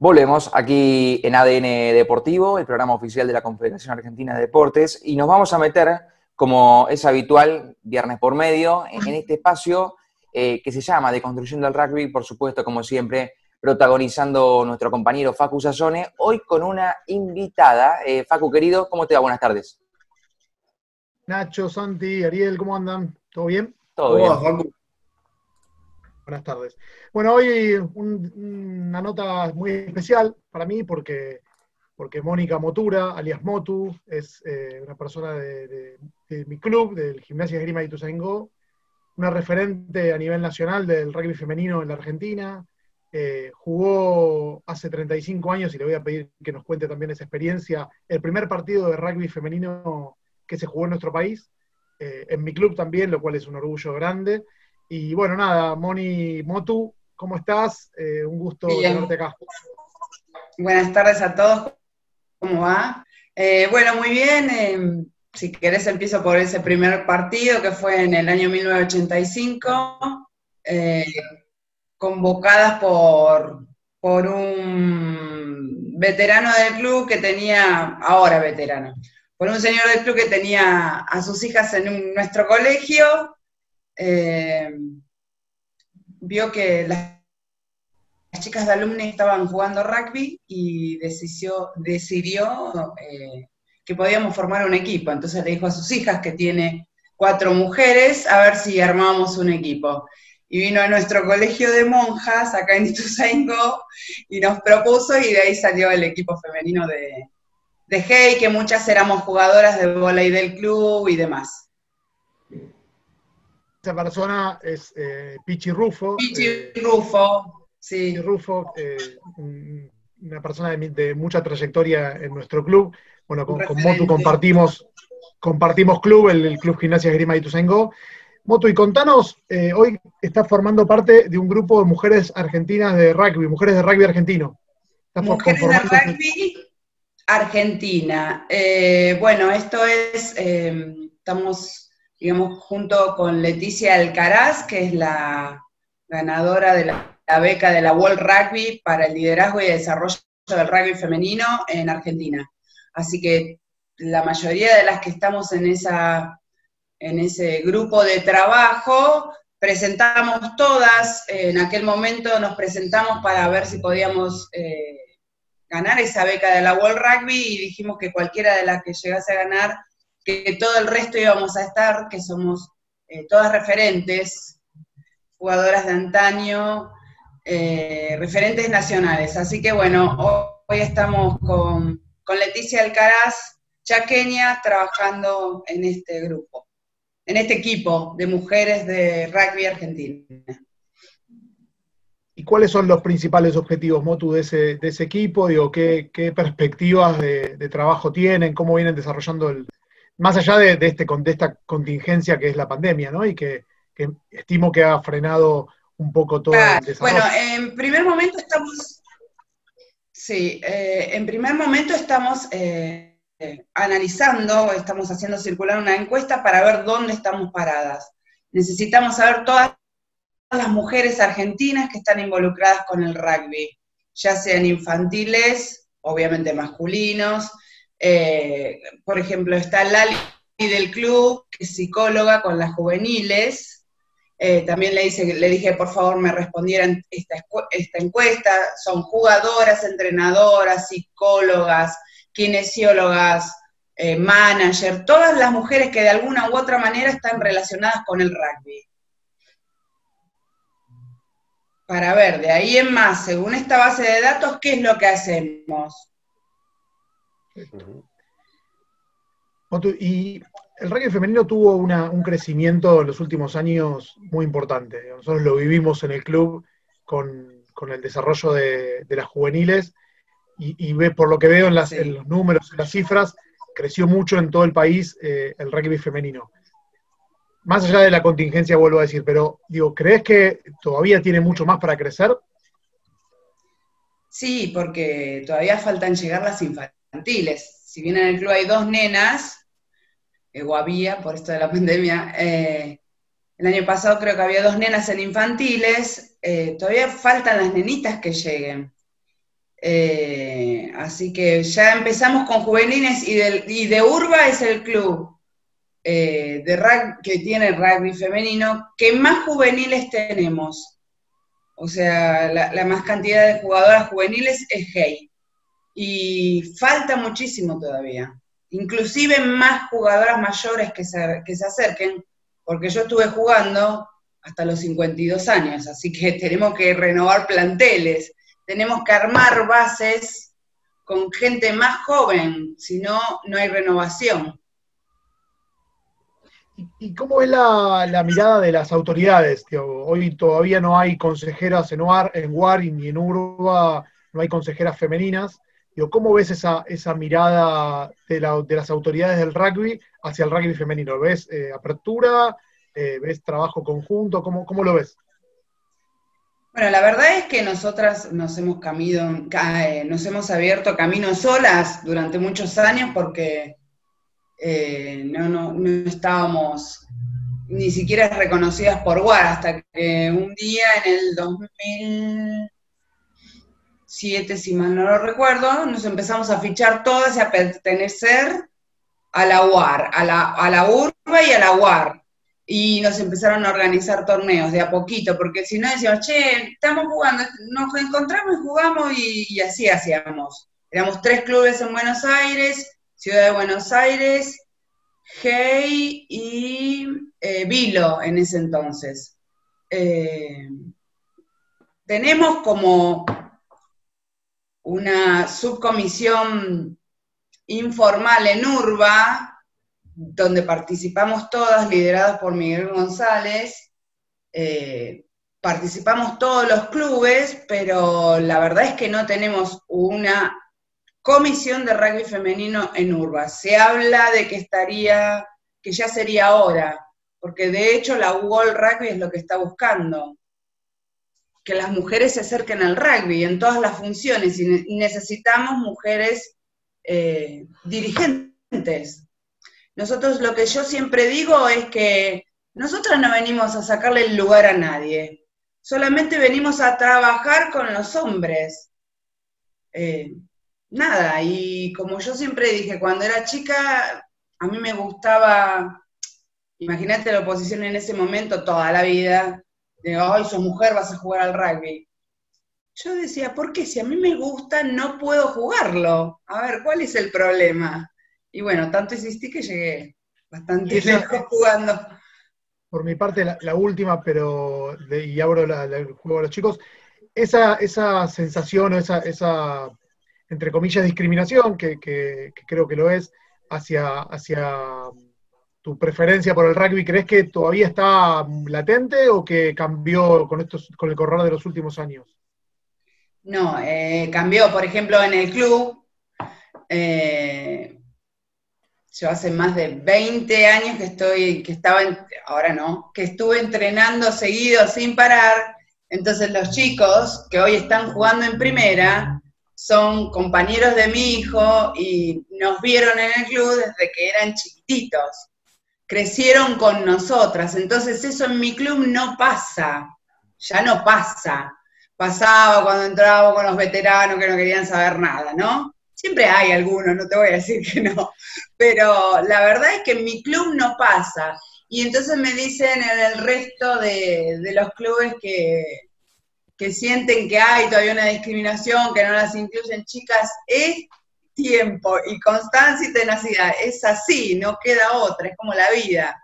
Volvemos aquí en ADN Deportivo, el programa oficial de la Confederación Argentina de Deportes, y nos vamos a meter, como es habitual, viernes por medio, en, este espacio eh, que se llama De Construcción del Rugby, por supuesto, como siempre, protagonizando nuestro compañero Facu Sassone, hoy con una invitada. Eh, Facu, querido, ¿cómo te va? Buenas tardes. Nacho, Santi, Ariel, ¿cómo andan? ¿Todo bien? Todo bien. Facu. Buenas tardes. Bueno, hoy una nota muy especial para mí porque, porque Mónica Motura, alias Motu, es eh, una persona de, mi club, del Gimnasia Grima de Ituzaingó, una referente a nivel nacional del rugby femenino en la Argentina. Eh, jugó hace 35 años, y le voy a pedir que nos cuente también esa experiencia, el primer partido de rugby femenino que se jugó en nuestro país, eh, en mi club también, lo cual es un orgullo grande. Y bueno, nada, Moni Motu, ¿cómo estás? Eh, un gusto tenerte acá. Buenas tardes a todos, ¿cómo va? Eh, bueno, muy bien. Em, si querés empiezo por ese primer partido que fue en el año 1985, eh, convocadas por, por un veterano del club que tenía, ahora veterano, por un señor del club que tenía a sus hijas en nuestro colegio eh, vio que las, chicas de alumni estaban jugando rugby y decidió, decidió eh, que podíamos formar un equipo. Entonces le dijo a sus hijas, que tiene cuatro mujeres, a ver si armábamos un equipo. Y vino a nuestro colegio de monjas, acá en Ituzaingó, y nos propuso, y de ahí salió el equipo femenino de, de Hey, que muchas éramos jugadoras de volei del club y demás persona es eh, Pichi Rufo. Pichi eh, Rufo, sí. Pichi Rufo, eh, una persona de, mucha trayectoria en nuestro club. Bueno, con, Motu compartimos, compartimos club, el, Club Gimnasia Grima y Tuzengo. Motu, y contanos, hoy estás formando parte de un grupo de mujeres argentinas de rugby, mujeres de rugby argentino. Mujeres de rugby argentina. bueno, esto es, estamos digamos, junto con Leticia Alcaraz, que es la ganadora de la, beca de la World Rugby para el liderazgo y desarrollo del rugby femenino en Argentina. Así que la mayoría de las que estamos en, esa, en ese grupo de trabajo, presentamos todas, en aquel momento nos presentamos para ver si podíamos eh, ganar esa beca de la World Rugby y dijimos que cualquiera de las que llegase a ganar que todo el resto íbamos a estar, que somos eh, todas referentes, jugadoras de antaño, eh, referentes nacionales. Así que bueno, hoy, estamos con, Leticia Alcaraz, chaqueña, trabajando en este grupo, en este equipo de mujeres de rugby argentina. ¿Y cuáles son los principales objetivos, Motu, de ese, equipo? Digo, ¿qué, perspectivas de, trabajo tienen? ¿Cómo vienen desarrollando el, más allá de, este, de esta contingencia que es la pandemia, ¿no? Y que, estimo que ha frenado un poco todo el desarrollo. Bueno, en primer momento estamos, sí, eh, en primer momento estamos eh, analizando, estamos haciendo circular una encuesta para ver dónde estamos paradas. Necesitamos saber todas las mujeres argentinas que están involucradas con el rugby, ya sean infantiles, obviamente masculinos, eh, por ejemplo, está Lali del club, que es psicóloga con las juveniles. Eh, también le, le dije, por favor, me respondieran esta, esta encuesta. Son jugadoras, entrenadoras, psicólogas, kinesiólogas, eh, manager, todas las mujeres que de alguna u otra manera están relacionadas con el rugby. Para ver, de ahí en más, según esta base de datos, ¿qué es lo que hacemos? Y el rugby femenino tuvo un crecimiento en los últimos años muy importante. Nosotros lo vivimos en el club con, el desarrollo de, las juveniles y, ve, por lo que veo en, los números, en las cifras, creció mucho en todo el país eh, el rugby femenino. Más allá de la contingencia, vuelvo a decir, pero digo, ¿crees que todavía tiene mucho más para crecer? Sí, porque todavía faltan llegar las infantiles infantiles. Si bien en el club hay dos nenas, eh, o había por esto de la pandemia, eh, el año pasado creo que había dos nenas en infantiles, eh, todavía faltan las nenitas que lleguen. Eh, así que ya empezamos con juveniles y, de Urba es el club de que tiene rugby femenino que más juveniles tenemos. O sea, la, más cantidad de jugadoras juveniles es Hey. Y falta muchísimo todavía. Inclusive más jugadoras mayores que se, que se acerquen, porque yo estuve jugando hasta los 52 años, así que tenemos que renovar planteles tenemos que armar bases con gente más joven, si no, no hay renovación. ¿Y cómo es la, mirada de las autoridades? Hoy todavía no hay consejeras en UAR, en ni en Urba, no hay consejeras femeninas. ¿Cómo ves esa, esa mirada de, las autoridades del rugby hacia el rugby femenino? ¿Ves eh, apertura? Eh, ¿Ves trabajo conjunto? ¿Cómo, ¿Cómo lo ves? Bueno, la verdad es que nosotras nos hemos, camino, eh, nos hemos abierto caminos solas durante muchos años porque eh, no, estábamos ni siquiera reconocidas por WAR hasta que un día en el 2007, si mal no lo recuerdo, nos empezamos a fichar todas y a pertenecer a la UAR, a la, a la URBA y a la UAR y nos empezaron a organizar torneos de a poquito, porque si no decíamos, che, estamos jugando, nos encontramos y jugamos y, así hacíamos. Éramos tres clubes en Buenos Aires, Ciudad de Buenos Aires, Hey y eh, Vilo en ese entonces. Eh, tenemos como una subcomisión informal en Urba, donde participamos todas, lideradas por Miguel González. Eh, participamos todos los clubes, pero la verdad es que no tenemos una comisión de rugby femenino en Urba. Se habla de que estaría, que ya sería hora, porque de hecho la World Rugby es lo que está buscando, que las mujeres se acerquen al rugby en todas las funciones y necesitamos mujeres eh, dirigentes, nosotros lo que yo siempre digo es que nosotros no venimos a sacarle el lugar a nadie, solamente venimos a trabajar con los hombres. Eh, nada, y como yo siempre dije, cuando era chica, a mí me gustaba, imagínate la oposición en ese momento toda la vida, de, ay, sos mujer, vas a jugar al rugby. Yo decía, ¿por qué? Si a mí me gusta, no puedo jugarlo. A ver, ¿cuál es el problema? Y bueno, tanto insistí que llegué bastante lejos jugando. Por mi parte, la, última, pero y abro el juego a los chicos, esa, esa sensación o esa, esa, entre comillas, discriminación, que, creo que lo es, hacia, hacia tu preferencia por el rugby, ¿crees que todavía está latente o que cambió con, estos, con el correr de los últimos años? No, eh, cambió, por ejemplo, en el club. Eh, yo hace más de 20 años que estoy, que estaba, ahora no, que estuve entrenando seguido sin parar. Entonces los chicos que hoy están jugando en primera son compañeros de mi hijo y nos vieron en el club desde que eran chiquititos. Crecieron con nosotras. Entonces eso en mi club no pasa, ya no pasa. Pasaba cuando entraba con los veteranos que no querían saber nada, ¿no? Siempre hay algunos, no te voy a decir que no, pero la verdad es que en mi club no pasa. Y entonces me dicen en el resto de, los clubes que, que sienten que hay todavía una discriminación, que no las incluyen chicas, es tiempo y constancia y tenacidad. Es así, no queda otra, es como la vida.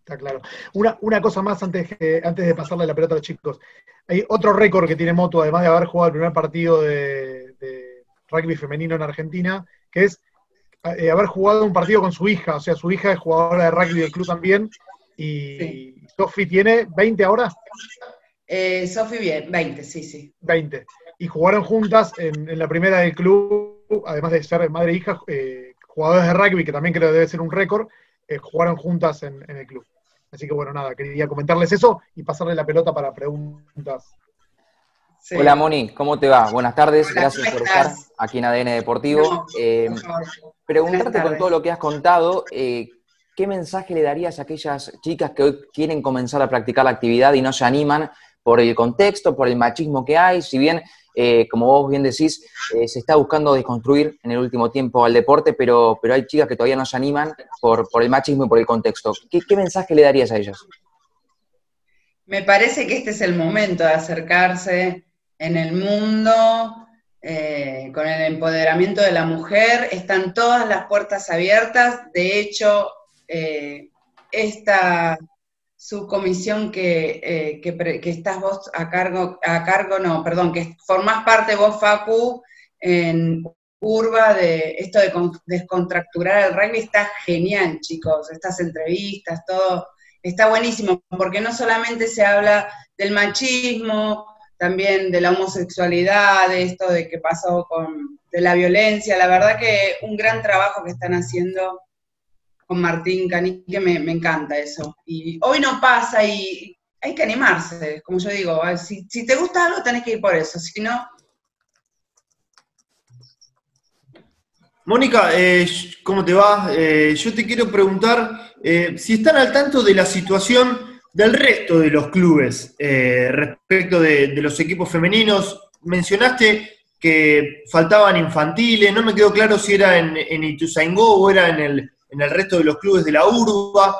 Está claro. Una, cosa más antes, antes de pasarle la pelota a los chicos. Hay otro récord que tiene Moto, además de haber jugado el primer partido de rugby femenino en Argentina, que es eh, haber jugado un partido con su hija, o sea, su hija es jugadora de rugby del club también, y Sofi tiene 20 ahora. Eh, Sofi bien, 20, sí, sí. 20. Y jugaron juntas en, la primera del club, además de ser madre e hija, eh, jugadores de rugby, que también creo que debe ser un récord, eh, jugaron juntas en, en el club. Así que bueno, nada, quería comentarles eso y pasarle la pelota para preguntas Hola Moni, ¿cómo te va? Buenas tardes, gracias por estar aquí en ADN Deportivo. Eh, preguntarte con todo lo que has contado, eh, ¿qué mensaje le darías a aquellas chicas que hoy quieren comenzar a practicar la actividad y no se animan por el contexto, por el machismo que hay, si bien, eh, como vos bien decís, eh, se está buscando desconstruir en el último tiempo al deporte, pero, pero hay chicas que todavía no se animan por, por el machismo y por el contexto. ¿Qué, ¿Qué mensaje le darías a ellas? Me parece que este es el momento de acercarse en el mundo eh, con el empoderamiento de la mujer. Están todas las puertas abiertas. De hecho, eh, esta subcomisión que, eh, que, estás vos a cargo, a cargo, no, perdón, que formás parte vos, Facu, en Urba, de esto de descontracturar el rugby, está genial, chicos. Estas entrevistas, todo está buenísimo, porque no solamente se habla del machismo, también de la homosexualidad, de esto de que pasó con, de la violencia, la verdad que un gran trabajo que están haciendo Martín Canique, me, encanta eso. Y hoy no pasa y hay que animarse, como yo digo, si, si te gusta algo tenés que ir por eso, si no, Mónica, eh, ¿cómo te va? Eh, yo te quiero preguntar eh, si están al tanto de la situación del resto de los clubes respecto de, los equipos femeninos. Mencionaste que faltaban infantiles, no me quedó claro si era en, en Ituzaingó o era en el, en el resto de los clubes de la urba.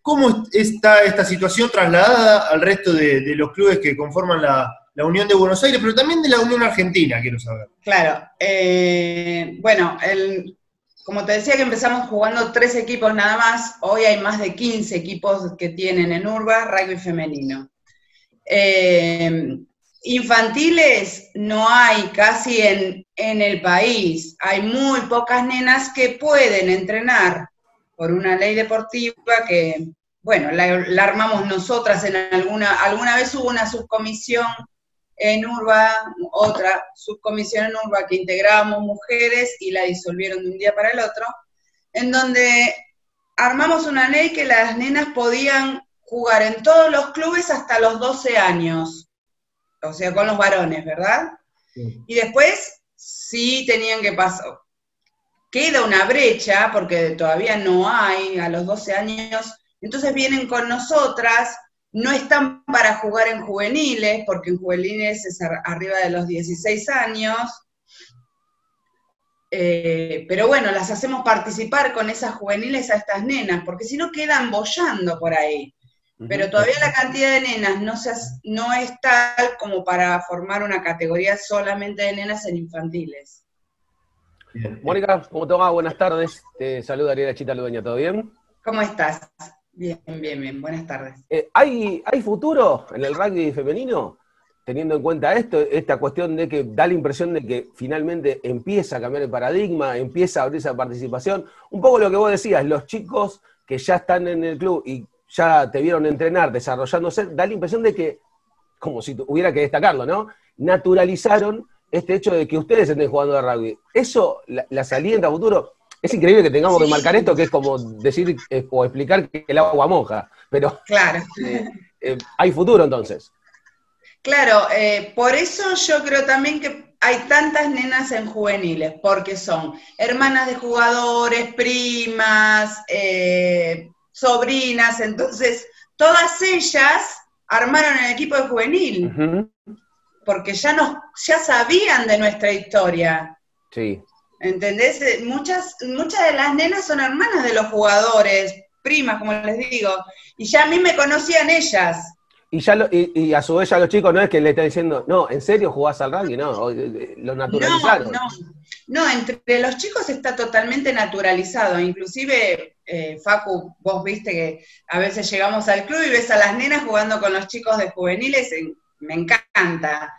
¿Cómo está esta situación trasladada al resto de los clubes que conforman la, Unión de Buenos Aires, pero también de la Unión Argentina, quiero saber. Claro, eh, bueno, como te decía que empezamos jugando tres equipos nada más, hoy hay más de 15 equipos que tienen en Urba rugby femenino. Eh, infantiles no hay casi en, el país, hay muy pocas nenas que pueden entrenar por una ley deportiva que, bueno, la, la armamos nosotras en alguna, alguna vez hubo una subcomisión en Urba, otra subcomisión en Urba que integrábamos mujeres y la disolvieron de un día para el otro, en donde armamos una ley que las nenas podían jugar en todos los clubes hasta los 12 años, o sea, con los varones, ¿verdad? Y después sí tenían que pasar. Queda una brecha, porque todavía no hay a los 12 años, entonces vienen con nosotras no están para jugar en juveniles, porque en juveniles es arriba de los 16 años. Eh, pero bueno, las hacemos participar con esas juveniles a estas nenas, porque si no quedan bollando por ahí. Pero todavía la cantidad de nenas no, se, no es tal como para formar una categoría solamente de nenas en infantiles. Mónica, ¿cómo te va? Buenas tardes. Te saluda Ariela Chita Ludeña, ¿todo bien? ¿Cómo estás? Bien, bien, bien. Buenas tardes. Eh, ¿hay, ¿Hay futuro en el rugby femenino? Teniendo en cuenta esto, esta cuestión de que da la impresión de que finalmente empieza a cambiar el paradigma, empieza a abrir esa participación. Un poco lo que vos decías, los chicos que ya están en el club y ya te vieron entrenar, desarrollándose, da la impresión de que, como si hubiera que destacarlo, ¿no? Naturalizaron este hecho de que ustedes estén jugando a rugby. ¿Eso la, la alienta a futuro? Es increíble que tengamos que marcar esto, que es como decir eh, o explicar que el agua moja, pero claro. Eh, eh, hay futuro entonces. Claro, por eso yo creo también que hay tantas nenas en juveniles, porque son hermanas de jugadores, primas, sobrinas, entonces todas ellas armaron el equipo de juvenil, porque ya, nos, ya sabían de nuestra historia. Sí. ¿Entendés? Eh, muchas, muchas de las nenas son hermanas de los jugadores, primas, como les digo, y ya a mí me conocían ellas. Y ya y, a su vez ya los chicos no es que le están diciendo, no, ¿en serio jugás al rugby? No, lo naturalizaron. No, no, no, entre los chicos está totalmente naturalizado. Inclusive, eh, Facu, vos viste que a veces llegamos al club y ves a las nenas jugando con los chicos de juveniles, me encanta.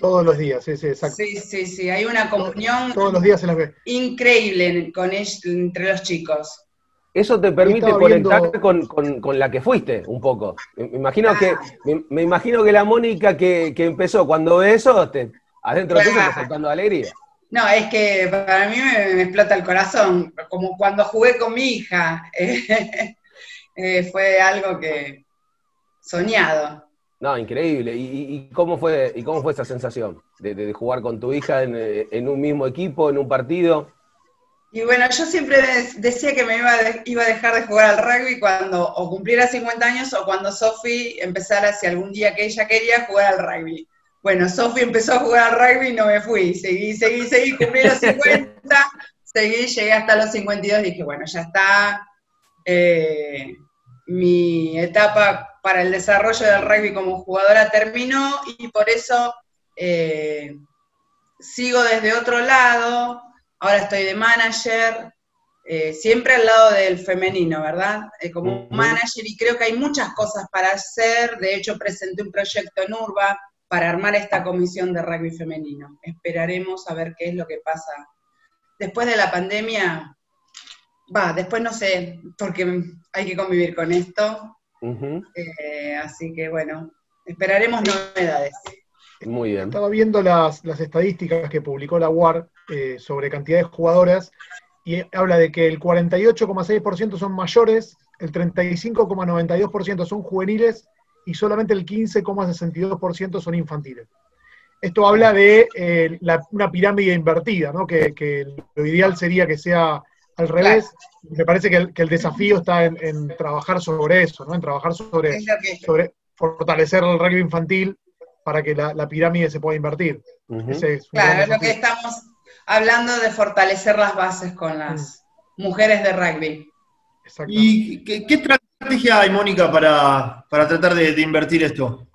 Todos los días, sí, sí, exacto. Sí, sí, sí, hay una comunión todos, los días se las ve. increíble con entre los chicos. Eso te permite conectar con, la que fuiste un poco. Me imagino, que, ah. me, imagino que la Mónica que, empezó cuando ve eso, te, adentro de está faltando alegría. No, es que para mí me, explota el corazón, como cuando jugué con mi hija. Eh, fue algo que soñado. No, increíble. ¿Y, cómo, fue, y cómo fue esa sensación de, jugar con tu hija en, un mismo equipo, en un partido? Y bueno, yo siempre decía que me iba, iba a dejar de jugar al rugby cuando o cumpliera 50 años o cuando Sofi empezara, si algún día que ella quería, jugar al rugby. Bueno, Sofi empezó a jugar al rugby y no me fui. Seguí, seguí, seguí, cumplí los 50, seguí, llegué hasta los 52 y dije, bueno, ya está. Eh, mi etapa para el desarrollo del rugby como jugadora terminó y por eso eh, sigo desde otro lado, ahora estoy de manager, eh, siempre al lado del femenino, ¿verdad? Eh, como manager y creo que hay muchas cosas para hacer, de hecho presenté un proyecto en Urba para armar esta comisión de rugby femenino. Esperaremos a ver qué es lo que pasa. Después de la pandemia, va, después no sé, porque hay que convivir con esto. Eh, así que bueno, esperaremos novedades. Muy bien. Estaba viendo las, estadísticas que publicó la UAR eh, sobre cantidad de jugadoras y habla de que el 48,6% son mayores, el 35,92% son juveniles y solamente el 15,62% son infantiles. Esto habla de eh, una pirámide invertida, ¿no? que, lo ideal sería que sea al revés. Me parece que el, desafío está en, trabajar sobre eso, ¿no? en trabajar sobre, sobre fortalecer el rugby infantil para que la, pirámide se pueda invertir. claro, es lo que estamos hablando de fortalecer las bases con las mm. mujeres de rugby. ¿Y qué, estrategia hay, Mónica, para, tratar de, de invertir esto?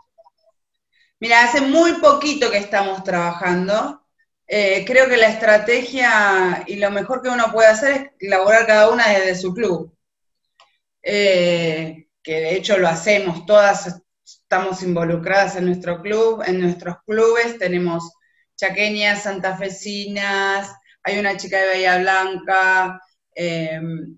Mira, hace muy poquito que estamos trabajando. Eh, creo que la estrategia y lo mejor que uno puede hacer es elaborar cada una desde su club. Eh, que de hecho lo hacemos, todas estamos involucradas en nuestro club, en nuestros clubes, tenemos chaqueñas, santafesinas, hay una chica de Bahía Blanca, em,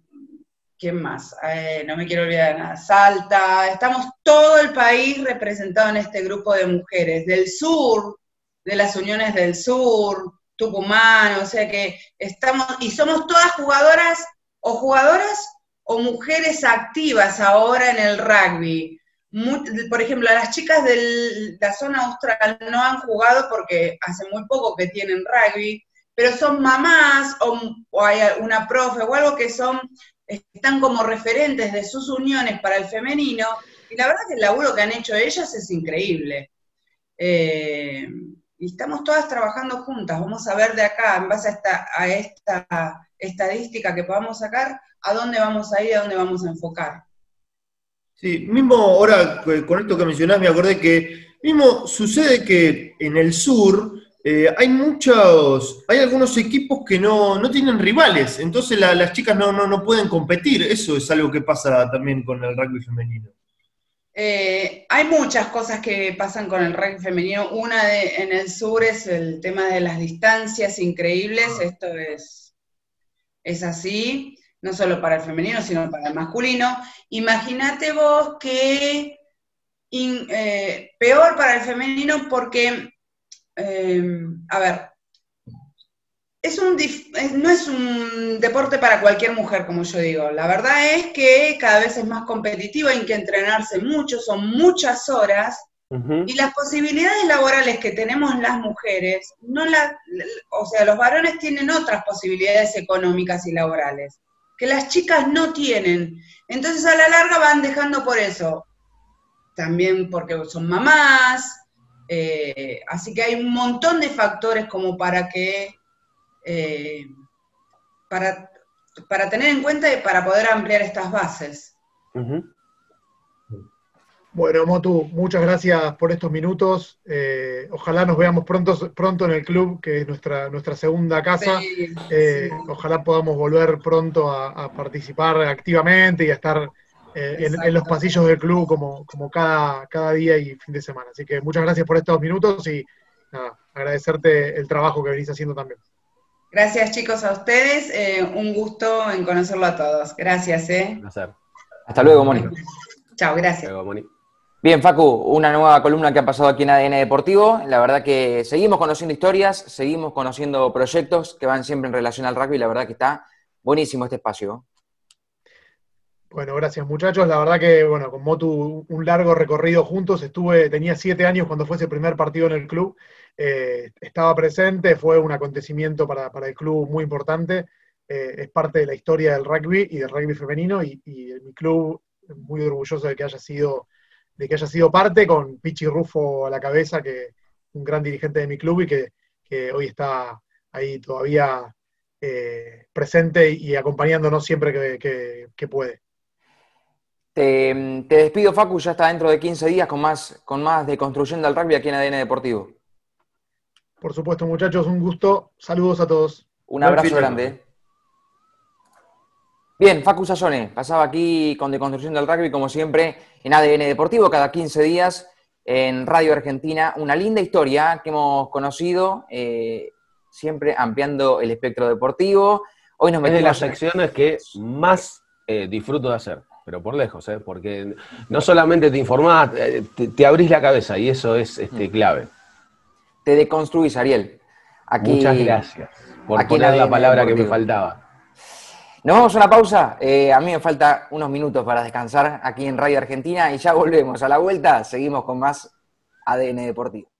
¿quién más? Eh, no me quiero olvidar de nada, Salta, estamos todo el país representado en este grupo de mujeres, del sur, de las uniones del sur, Tucumán, o sea que estamos, y somos todas jugadoras o jugadoras o mujeres activas ahora en el rugby. Por ejemplo, las chicas de la zona austral no han jugado porque hace muy poco que tienen rugby, pero son mamás o, hay una profe o algo que son, están como referentes de sus uniones para el femenino, y la verdad que el laburo que han hecho ellas es increíble. Eh, y estamos todas trabajando juntas. Vamos a ver de acá, en base a esta, a esta estadística que podamos sacar, a dónde vamos a ir, a dónde vamos a enfocar. Sí, mismo ahora con esto que mencionás, me acordé que mismo sucede que en el sur eh, hay muchos, hay algunos equipos que no, tienen rivales, entonces las chicas no, no, no pueden competir. Eso es algo que pasa también con el rugby femenino. Eh, hay muchas cosas que pasan con el rugby femenino. Una de, en el sur es el tema de las distancias increíbles. Ah. Esto es, es así, no solo para el femenino, sino para el masculino. Imagínate vos que eh, peor para el femenino porque, eh, a ver, es un no es un deporte para cualquier mujer, como yo digo. La verdad es que cada vez es más competitivo, hay que entrenarse mucho, son muchas horas, y las posibilidades laborales que tenemos las mujeres, no la, o sea, los varones tienen otras posibilidades económicas y laborales, que las chicas no tienen. Entonces a la larga van dejando por eso. También porque son mamás, eh, así que hay un montón de factores como para que eh, para, para, tener en cuenta y para poder ampliar estas bases. Bueno, Motu, muchas gracias por estos minutos. Eh, ojalá nos veamos pronto, pronto en el club, que es nuestra, nuestra segunda casa. Eh, ojalá podamos volver pronto a, participar activamente y a estar en, los pasillos del club como, como cada, cada día y fin de semana. Así que muchas gracias por estos minutos y agradecerte el trabajo que venís haciendo también. Gracias chicos a ustedes, eh, un gusto en conocerlo a todos. Gracias. ¿eh? Hasta luego, Moni. Chao, gracias. Bien, Facu, una nueva columna que ha pasado aquí en ADN Deportivo. La verdad que seguimos conociendo historias, seguimos conociendo proyectos que van siempre en relación al rugby. La verdad que está buenísimo este espacio. Bueno, gracias muchachos. La verdad que, bueno, con Motu un largo recorrido juntos. Estuve, tenía siete años cuando fue ese primer partido en el club eh, estaba presente, fue un acontecimiento para, el club muy importante. eh, es parte de la historia del rugby y del rugby femenino y, y mi club muy orgulloso de que haya sido, de que haya sido parte, con Pichi Rufo a la cabeza, que un gran dirigente de mi club y que, hoy está ahí todavía eh, presente y acompañándonos siempre que, puede. Te, despido, Facu, ya está dentro de 15 días con más, con más de Construyendo al Rugby aquí en ADN Deportivo. Por supuesto, muchachos, un gusto. Saludos a todos. Un abrazo grande. Bien, Facu Sassone, pasaba aquí con Deconstrucción del Rugby, como siempre, en ADN Deportivo, cada 15 días en Radio Argentina. Una linda historia que hemos conocido, eh, siempre ampliando el espectro deportivo. Hoy nos metemos es de las secciones que más eh, disfruto de hacer, pero por lejos, ¿eh? porque no solamente te informás, eh, te, abrís la cabeza y eso es este, mm. clave. Te deconstruís, Ariel. Muchas gracias por poner la palabra que me faltaba. Nos vamos a una pausa. Eh, a mí me falta unos minutos para descansar aquí en Radio Argentina y ya volvemos. A la vuelta seguimos con más ADN Deportivo.